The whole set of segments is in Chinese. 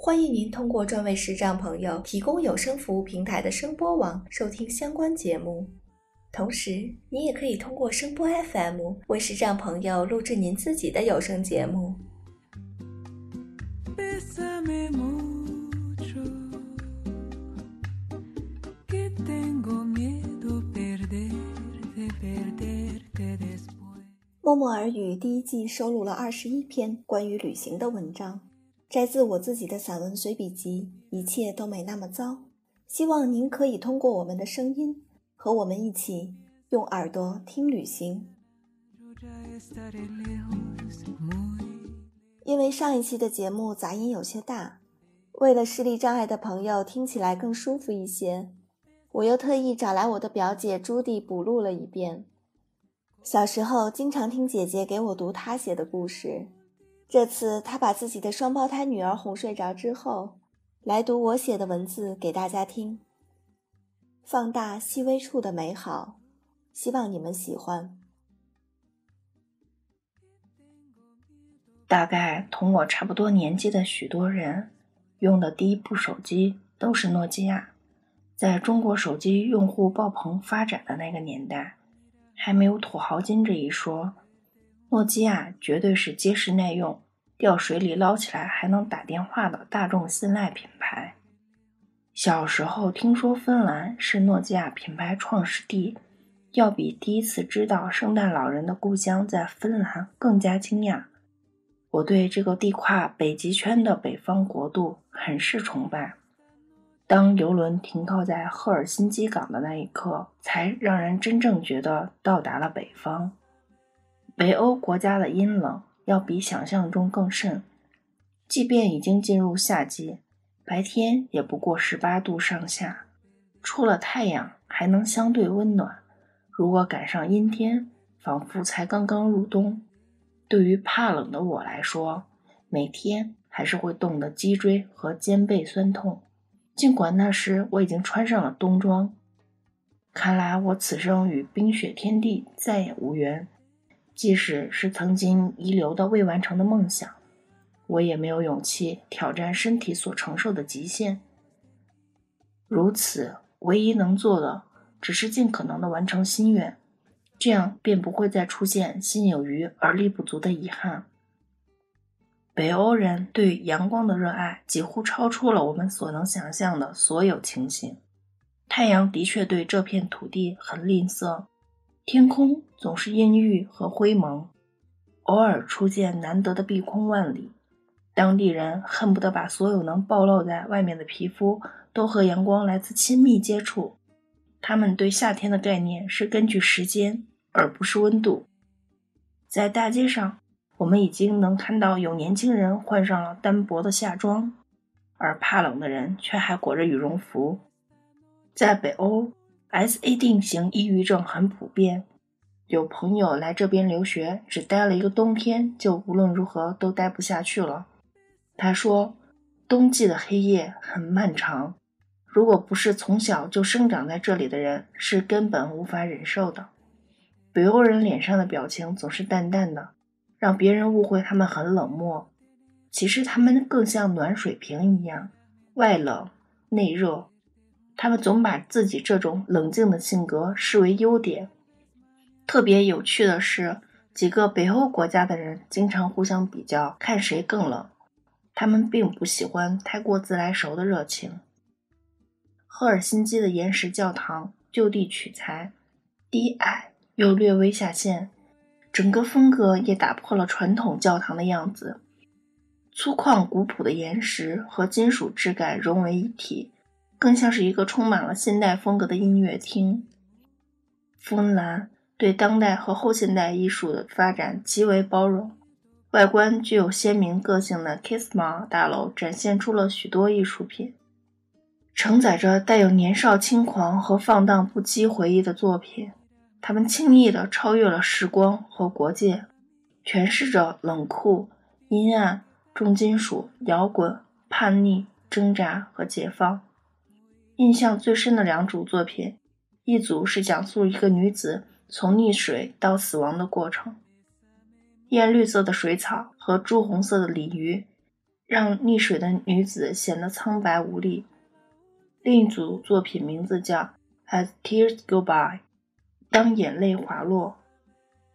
欢迎您通过专为视障朋友提供有声服务平台的声波网收听相关节目。同时，您也可以通过声波 FM 为视障朋友录制您自己的有声节目。默默耳语第一季收录了二十一篇关于旅行的文章，摘自我自己的散文随笔集《一切都没那么糟》。希望您可以通过我们的声音，和我们一起用耳朵听旅行。因为上一期的节目杂音有些大，为了视力障碍的朋友听起来更舒服一些，我又特意找来我的表姐朱迪补录了一遍。小时候经常听姐姐给我读她写的故事，这次她把自己的双胞胎女儿哄睡着之后，来读我写的文字给大家听。放大细微处的美好，希望你们喜欢。大概同我差不多年纪的许多人，用的第一部手机都是诺基亚，在中国手机用户爆棚发展的那个年代。还没有土豪金这一说，诺基亚绝对是结实耐用、掉水里捞起来还能打电话的大众信赖品牌。小时候听说芬兰是诺基亚品牌创始地，要比第一次知道圣诞老人的故乡在芬兰更加惊讶。我对这个地跨北极圈的北方国度很是崇拜。当游轮停靠在赫尔辛基港的那一刻，才让人真正觉得到达了北方。北欧国家的阴冷要比想象中更甚，即便已经进入夏季，白天也不过十八度上下，出了太阳还能相对温暖。如果赶上阴天，仿佛才刚刚入冬。对于怕冷的我来说，每天还是会冻得脊椎和肩背酸痛。尽管那时我已经穿上了冬装，看来我此生与冰雪天地再也无缘。即使是曾经遗留的未完成的梦想，我也没有勇气挑战身体所承受的极限。如此，唯一能做的只是尽可能的完成心愿，这样便不会再出现心有余而力不足的遗憾。北欧人对阳光的热爱几乎超出了我们所能想象的所有情形。太阳的确对这片土地很吝啬，天空总是阴郁和灰蒙，偶尔出现难得的碧空万里。当地人恨不得把所有能暴露在外面的皮肤都和阳光来自亲密接触。他们对夏天的概念是根据时间，而不是温度。在大街上。我们已经能看到有年轻人换上了单薄的夏装，而怕冷的人却还裹着羽绒服。在北欧，SAD 型抑郁症很普遍。有朋友来这边留学，只待了一个冬天，就无论如何都待不下去了。他说，冬季的黑夜很漫长，如果不是从小就生长在这里的人，是根本无法忍受的。北欧人脸上的表情总是淡淡的。让别人误会他们很冷漠，其实他们更像暖水瓶一样，外冷内热。他们总把自己这种冷静的性格视为优点。特别有趣的是，几个北欧国家的人经常互相比较，看谁更冷。他们并不喜欢太过自来熟的热情。赫尔辛基的岩石教堂就地取材，低矮又略微下陷。整个风格也打破了传统教堂的样子，粗犷古朴的岩石和金属质感融为一体，更像是一个充满了现代风格的音乐厅。芬兰对当代和后现代艺术的发展极为包容，外观具有鲜明个性的 Kisma 大楼展现出了许多艺术品。承载着带有年少轻狂和放荡不羁回忆的作品。他们轻易地超越了时光和国界，诠释着冷酷、阴暗、重金属、摇滚、叛逆、挣扎和解放。印象最深的两组作品，一组是讲述一个女子从溺水到死亡的过程，艳绿色的水草和朱红色的鲤鱼，让溺水的女子显得苍白无力。另一组作品名字叫《As Tears Go By》，当眼泪滑落，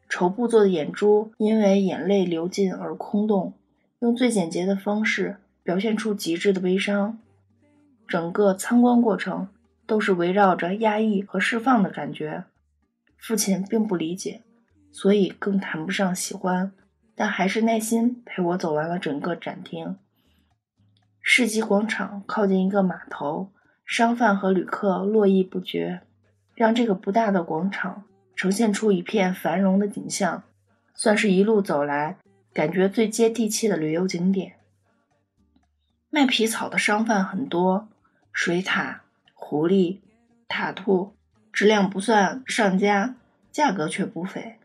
绸布做的眼珠因为眼泪流尽而空洞，用最简洁的方式表现出极致的悲伤。整个参观过程都是围绕着压抑和释放的感觉。父亲并不理解，所以更谈不上喜欢，但还是耐心陪我走完了整个展厅。世纪广场靠近一个码头，商贩和旅客络绎不绝，让这个不大的广场呈现出一片繁荣的景象，算是一路走来感觉最接地气的旅游景点。卖皮草的商贩很多。水獭、狐狸、獭兔，质量不算上佳，价格却不菲。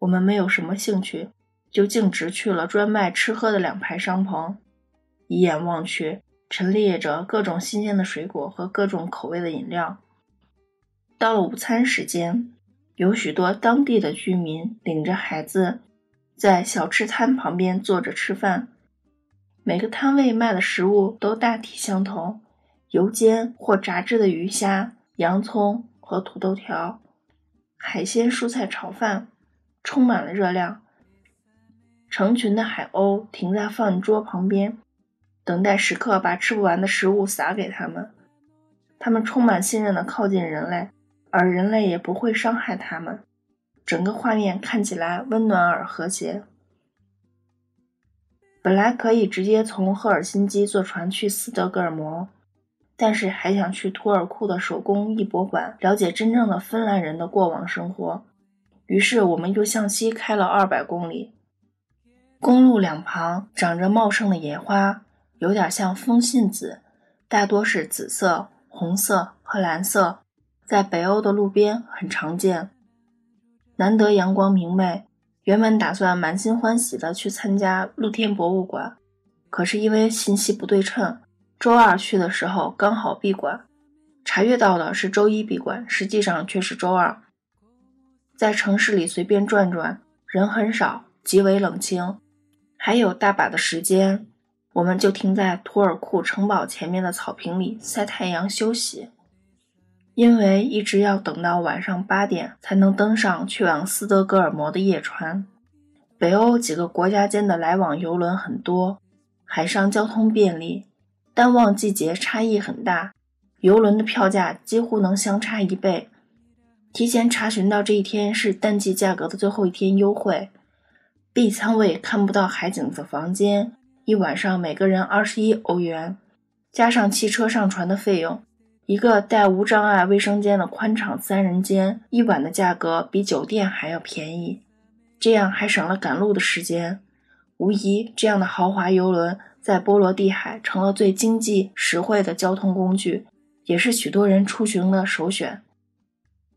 我们没有什么兴趣，就径直去了专卖吃喝的两排商棚。一眼望去，陈列着各种新鲜的水果和各种口味的饮料。到了午餐时间，有许多当地的居民领着孩子，在小吃摊旁边坐着吃饭。每个摊位卖的食物都大体相同。油煎或炸制的鱼虾、洋葱和土豆条，海鲜蔬菜炒饭，充满了热量。成群的海鸥停在饭桌旁边，等待食客把吃不完的食物撒给他们。他们充满信任地靠近人类，而人类也不会伤害他们。整个画面看起来温暖而和谐。本来可以直接从赫尔辛基坐船去斯德哥尔摩。但是还想去图尔库的手工艺博物馆了解真正的芬兰人的过往生活，于是我们又向西开了二百公里。公路两旁长着茂盛的野花，有点像风信子，大多是紫色、红色和蓝色，在北欧的路边很常见。难得阳光明媚，原本打算满心欢喜地去参加露天博物馆，可是因为信息不对称。周二去的时候刚好闭馆，查阅到的是周一闭馆，实际上却是周二。在城市里随便转转，人很少，极为冷清，还有大把的时间，我们就停在图尔库城堡前面的草坪里晒太阳休息。因为一直要等到晚上八点才能登上去往斯德哥尔摩的夜船。北欧几个国家间的来往游轮很多，海上交通便利。淡旺季节差异很大，游轮的票价几乎能相差一倍。提前查询到这一天是淡季价格的最后一天优惠。B 舱位看不到海景的房间，一晚上每个人二十一欧元，加上汽车上船的费用，一个带无障碍卫生间的宽敞三人间，一晚的价格比酒店还要便宜。这样还省了赶路的时间。无疑，这样的豪华游轮。在波罗的海成了最经济实惠的交通工具，也是许多人出行的首选。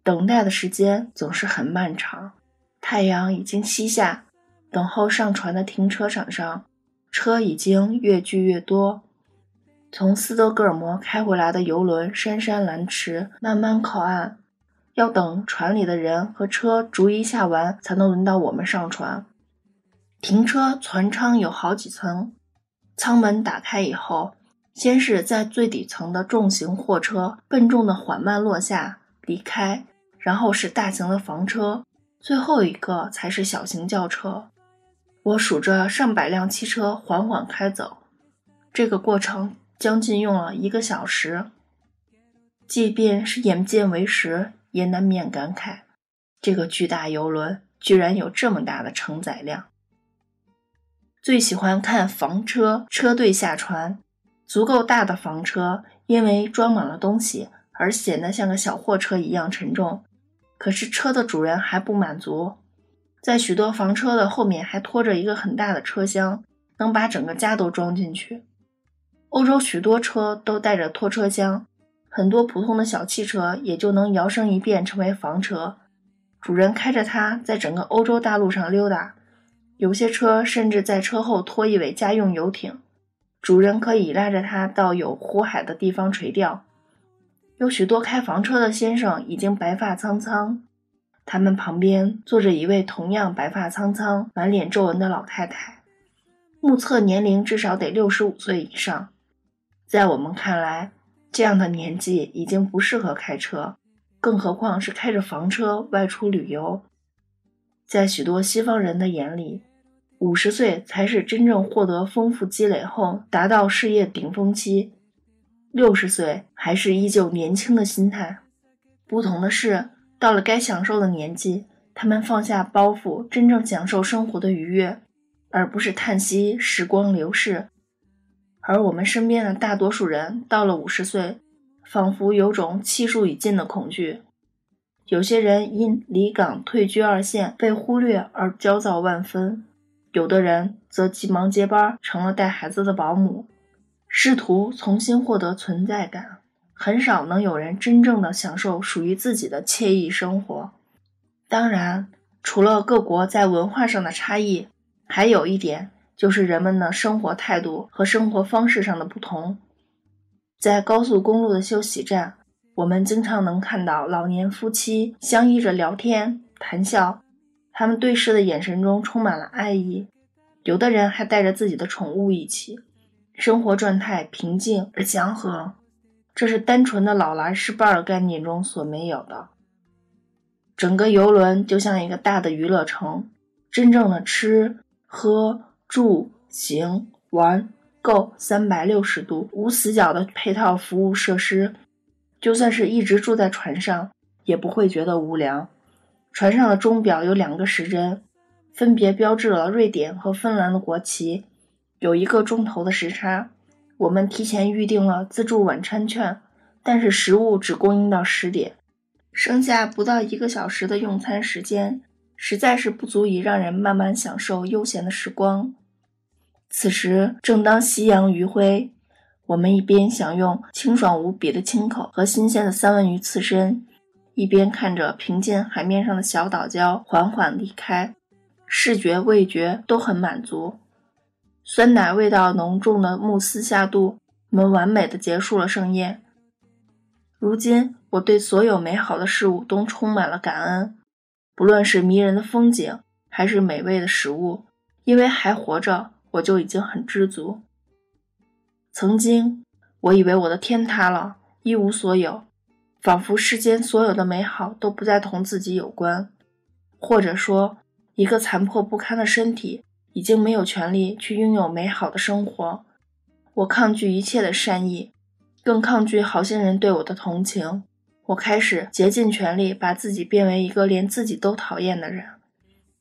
等待的时间总是很漫长，太阳已经西下，等候上船的停车场上，车已经越聚越多。从斯德哥尔摩开回来的游轮姗姗来迟，慢慢靠岸，要等船里的人和车逐一下完，才能轮到我们上船。停车船舱有好几层。舱门打开以后，先是在最底层的重型货车笨重的缓慢落下离开，然后是大型的房车，最后一个才是小型轿车。我数着上百辆汽车缓缓开走，这个过程将近用了一个小时。即便是眼见为实，也难免感慨，这个巨大游轮居然有这么大的承载量。最喜欢看房车车队下船，足够大的房车因为装满了东西而显得像个小货车一样沉重。可是车的主人还不满足，在许多房车的后面还拖着一个很大的车厢，能把整个家都装进去。欧洲许多车都带着拖车厢，很多普通的小汽车也就能摇身一变成为房车，主人开着它在整个欧洲大陆上溜达。有些车甚至在车后拖一尾家用游艇，主人可以拉着它到有湖海的地方垂钓。有许多开房车的先生已经白发苍苍，他们旁边坐着一位同样白发苍苍、满脸皱纹的老太太，目测年龄至少得六十五岁以上。在我们看来，这样的年纪已经不适合开车，更何况是开着房车外出旅游。在许多西方人的眼里，五十岁才是真正获得丰富积累后达到事业顶峰期，六十岁还是依旧年轻的心态。不同的是，到了该享受的年纪，他们放下包袱，真正享受生活的愉悦，而不是叹息时光流逝。而我们身边的大多数人到了五十岁，仿佛有种气数已尽的恐惧。有些人因离岗退居二线被忽略而焦躁万分。有的人则急忙接班，成了带孩子的保姆，试图重新获得存在感。很少能有人真正的享受属于自己的惬意生活。当然，除了各国在文化上的差异，还有一点就是人们的生活态度和生活方式上的不同。在高速公路的休息站，我们经常能看到老年夫妻相依着聊天谈笑。他们对视的眼神中充满了爱意，有的人还带着自己的宠物一起，生活状态平静而祥和，这是单纯的老来失伴概念中所没有的。整个游轮就像一个大的娱乐城，真正的吃喝住行玩购三百六十度无死角的配套服务设施，就算是一直住在船上，也不会觉得无聊。船上的钟表有两个时针，分别标志了瑞典和芬兰的国旗，有一个钟头的时差。我们提前预定了自助晚餐券，但是食物只供应到十点，剩下不到一个小时的用餐时间，实在是不足以让人慢慢享受悠闲的时光。此时正当夕阳余晖，我们一边享用清爽无比的清口和新鲜的三文鱼刺身。一边看着平静海面上的小岛礁缓缓离开，视觉味觉都很满足。酸奶味道浓重的慕斯下肚，我们完美的结束了盛宴。如今，我对所有美好的事物都充满了感恩，不论是迷人的风景，还是美味的食物，因为还活着，我就已经很知足。曾经，我以为我的天塌了，一无所有。仿佛世间所有的美好都不再同自己有关，或者说，一个残破不堪的身体已经没有权利去拥有美好的生活。我抗拒一切的善意，更抗拒好心人对我的同情。我开始竭尽全力把自己变为一个连自己都讨厌的人，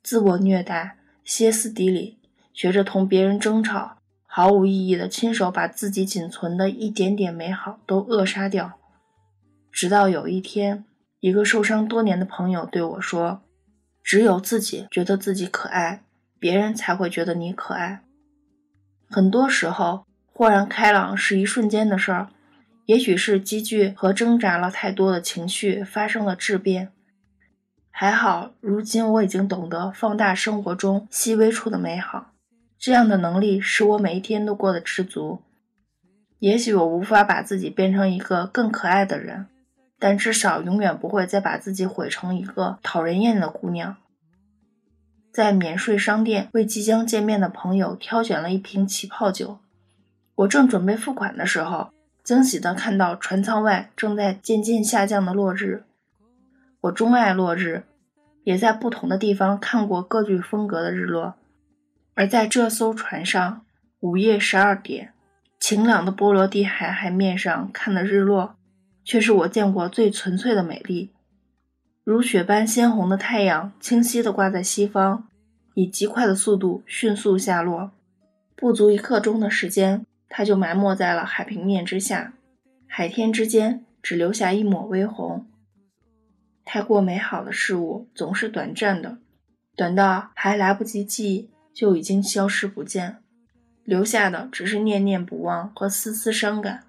自我虐待，歇斯底里，学着同别人争吵，毫无意义的亲手把自己仅存的一点点美好都扼杀掉。直到有一天，一个受伤多年的朋友对我说：“只有自己觉得自己可爱，别人才会觉得你可爱。”很多时候，豁然开朗是一瞬间的事儿，也许是积聚和挣扎了太多的情绪发生了质变。还好，如今我已经懂得放大生活中细微处的美好，这样的能力使我每一天都过得知足。也许我无法把自己变成一个更可爱的人。但至少永远不会再把自己毁成一个讨人厌的姑娘。在免税商店为即将见面的朋友挑选了一瓶起泡酒，我正准备付款的时候，惊喜地看到船舱外正在渐渐下降的落日。我钟爱落日，也在不同的地方看过各具风格的日落，而在这艘船上，午夜十二点，晴朗的波罗的海海面上看的日落。却是我见过最纯粹的美丽，如雪般鲜红的太阳，清晰地挂在西方，以极快的速度迅速下落。不足一刻钟的时间，它就埋没在了海平面之下，海天之间只留下一抹微红。太过美好的事物总是短暂的，短到还来不及记忆，就已经消失不见。留下的只是念念不忘和丝丝伤感。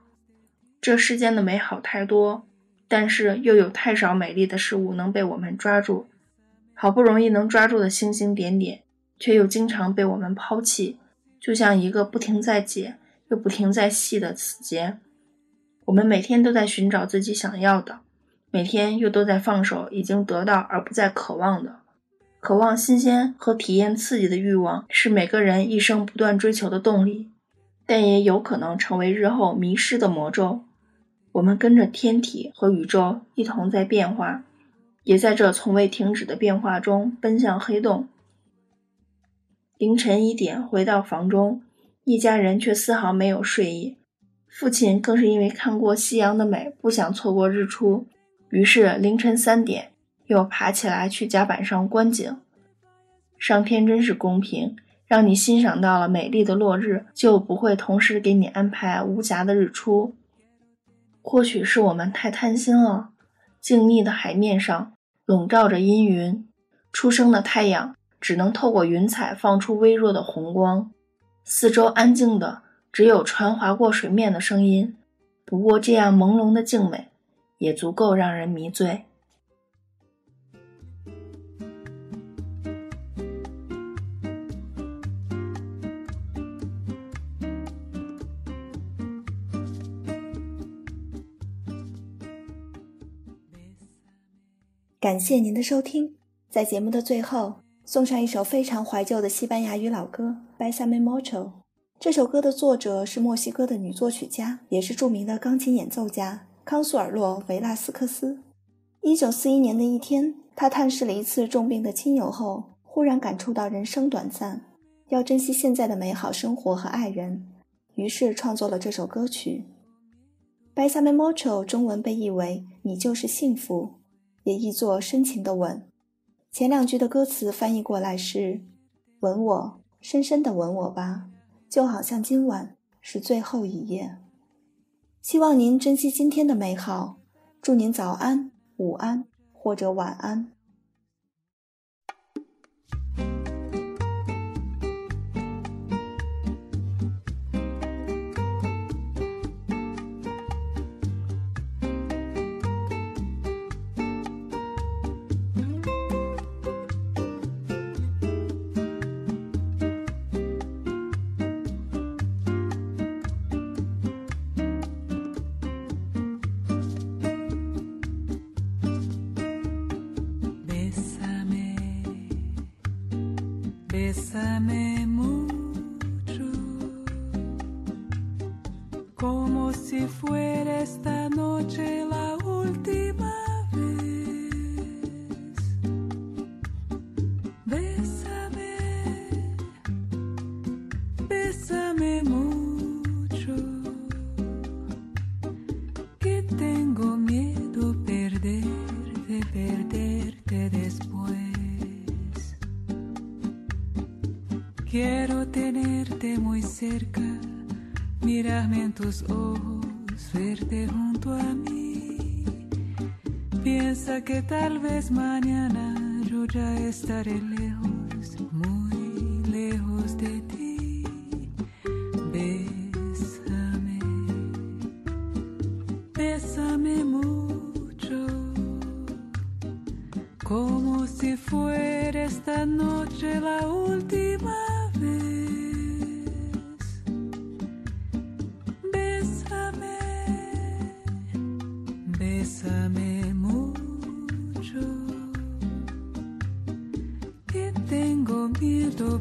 这世间的美好太多，但是又有太少美丽的事物能被我们抓住。好不容易能抓住的星星点点，却又经常被我们抛弃，就像一个不停在解又不停在系的死结。我们每天都在寻找自己想要的，每天又都在放手已经得到而不再渴望的。渴望新鲜和体验刺激的欲望是每个人一生不断追求的动力，但也有可能成为日后迷失的魔咒。我们跟着天体和宇宙一同在变化，也在这从未停止的变化中奔向黑洞。凌晨一点回到房中，一家人却丝毫没有睡意。父亲更是因为看过夕阳的美，不想错过日出，于是凌晨三点。又爬起来去甲板上观景。上天真是公平，让你欣赏到了美丽的落日，就不会同时给你安排无暇的日出。或许是我们太贪心了。静谧的海面上笼罩着阴云，初升的太阳只能透过云彩放出微弱的红光。四周安静的，只有船划过水面的声音。不过这样朦胧的静美，也足够让人迷醉。感谢您的收听，在节目的最后送上一首非常怀旧的西班牙语老歌《Bésame Mucho》。这首歌的作者是墨西哥的女作曲家，也是著名的钢琴演奏家康苏尔洛·维拉斯克斯。一九四一年的一天，他探视了一次重病的亲友后，忽然感触到人生短暂，要珍惜现在的美好生活和爱人，于是创作了这首歌曲。《Bésame Mucho》中文被译为“你就是幸福”。也译作深情的吻，前两句的歌词翻译过来是：“吻我，深深的吻我吧，就好像今晚是最后一夜。”希望您珍惜今天的美好，祝您早安、午安或者晚安。Bésame mucho, como si fuera esta noche tus ojos, verte junto a mí. Piensa que tal vez mañana yo ya estaré lejos, muy lejos de ti. Bésame, bésame mucho, como si fuera esta noche la última. Bésame